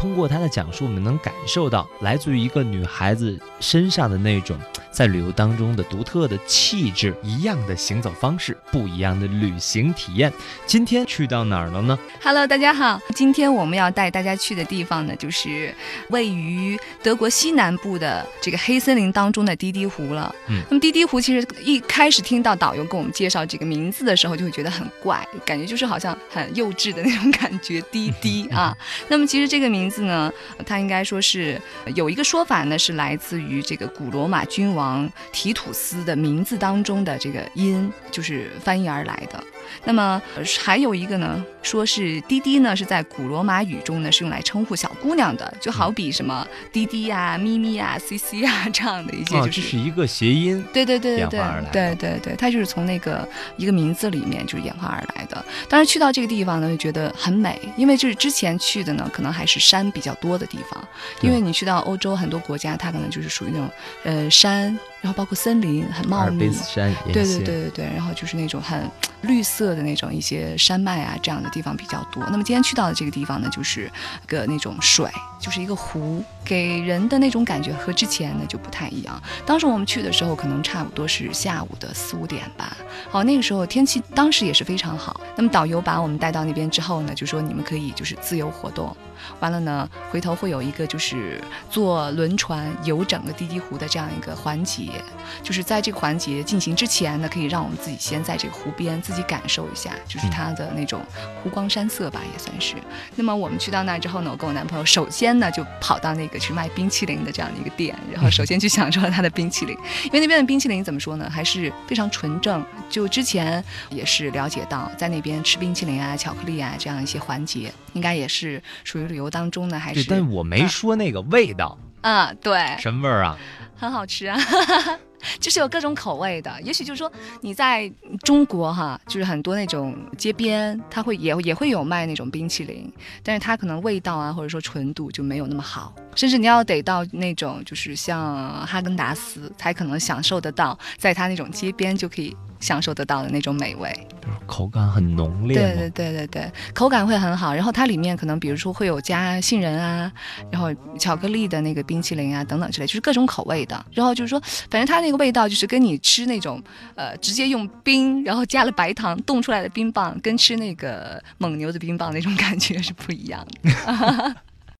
通过他的讲述，我们能感受到来自于一个女孩子身上的那种在旅游当中的独特的气质，一样的行走方式，不一样的旅行体验。今天去到哪儿了呢？Hello，大家好，今天我们要带大家去的地方呢，就是位于德国西南部的这个黑森林当中的滴滴湖了。嗯，那么滴滴湖其实一开始听到导游给我们介绍这个名字的时候，就会觉得很怪，感觉就是好像很幼稚的那种感觉，滴滴啊。那么其实这个名字呢，它应该说是有一个说法呢，是来自于这个古罗马君王提土司的名字当中的这个音，就是翻译而来的。那么还有一个呢，说是滴滴呢是在古罗马语中呢是用来称呼小姑娘的，就好比什么滴滴呀、咪咪呀、C C 啊这样的一些，就是一个谐音，对对对对对，对对对，它就是从那个一个名字里面就是演化而来的。当然去到这个地方呢，就觉得很美，因为就是之前去的呢，可能还是山比较多的地方，因为你去到欧洲很多国家，它可能就是属于那种呃山。然后包括森林很茂密，对对对对对，然后就是那种很绿色的那种一些山脉啊这样的地方比较多。那么今天去到的这个地方呢，就是个那种水，就是一个湖，给人的那种感觉和之前呢就不太一样。当时我们去的时候，可能差不多是下午的四五点吧。好，那个时候天气当时也是非常好。那么导游把我们带到那边之后呢，就说你们可以就是自由活动。完了呢，回头会有一个就是坐轮船游整个滴滴湖的这样一个环节，就是在这个环节进行之前呢，可以让我们自己先在这个湖边自己感受一下，就是它的那种湖光山色吧，也算是。那么我们去到那之后呢，我跟我男朋友首先呢就跑到那个去卖冰淇淋的这样的一个店，然后首先去享受了它的冰淇淋，因为那边的冰淇淋怎么说呢，还是非常纯正。就之前也是了解到，在那边吃冰淇淋啊、巧克力啊这样一些环节，应该也是属于。旅游当中呢，还是？但我没说那个味道。嗯，对。什么味儿啊？很好吃啊，就是有各种口味的。也许就是说你在中国哈，就是很多那种街边，它会也也会有卖那种冰淇淋，但是它可能味道啊，或者说纯度就没有那么好。甚至你要得到那种就是像哈根达斯，才可能享受得到，在它那种街边就可以。享受得到的那种美味，就是口感很浓烈。对对对对对，口感会很好。然后它里面可能比如说会有加杏仁啊，然后巧克力的那个冰淇淋啊等等之类，就是各种口味的。然后就是说，反正它那个味道就是跟你吃那种呃直接用冰，然后加了白糖冻出来的冰棒，跟吃那个蒙牛的冰棒那种感觉是不一样的。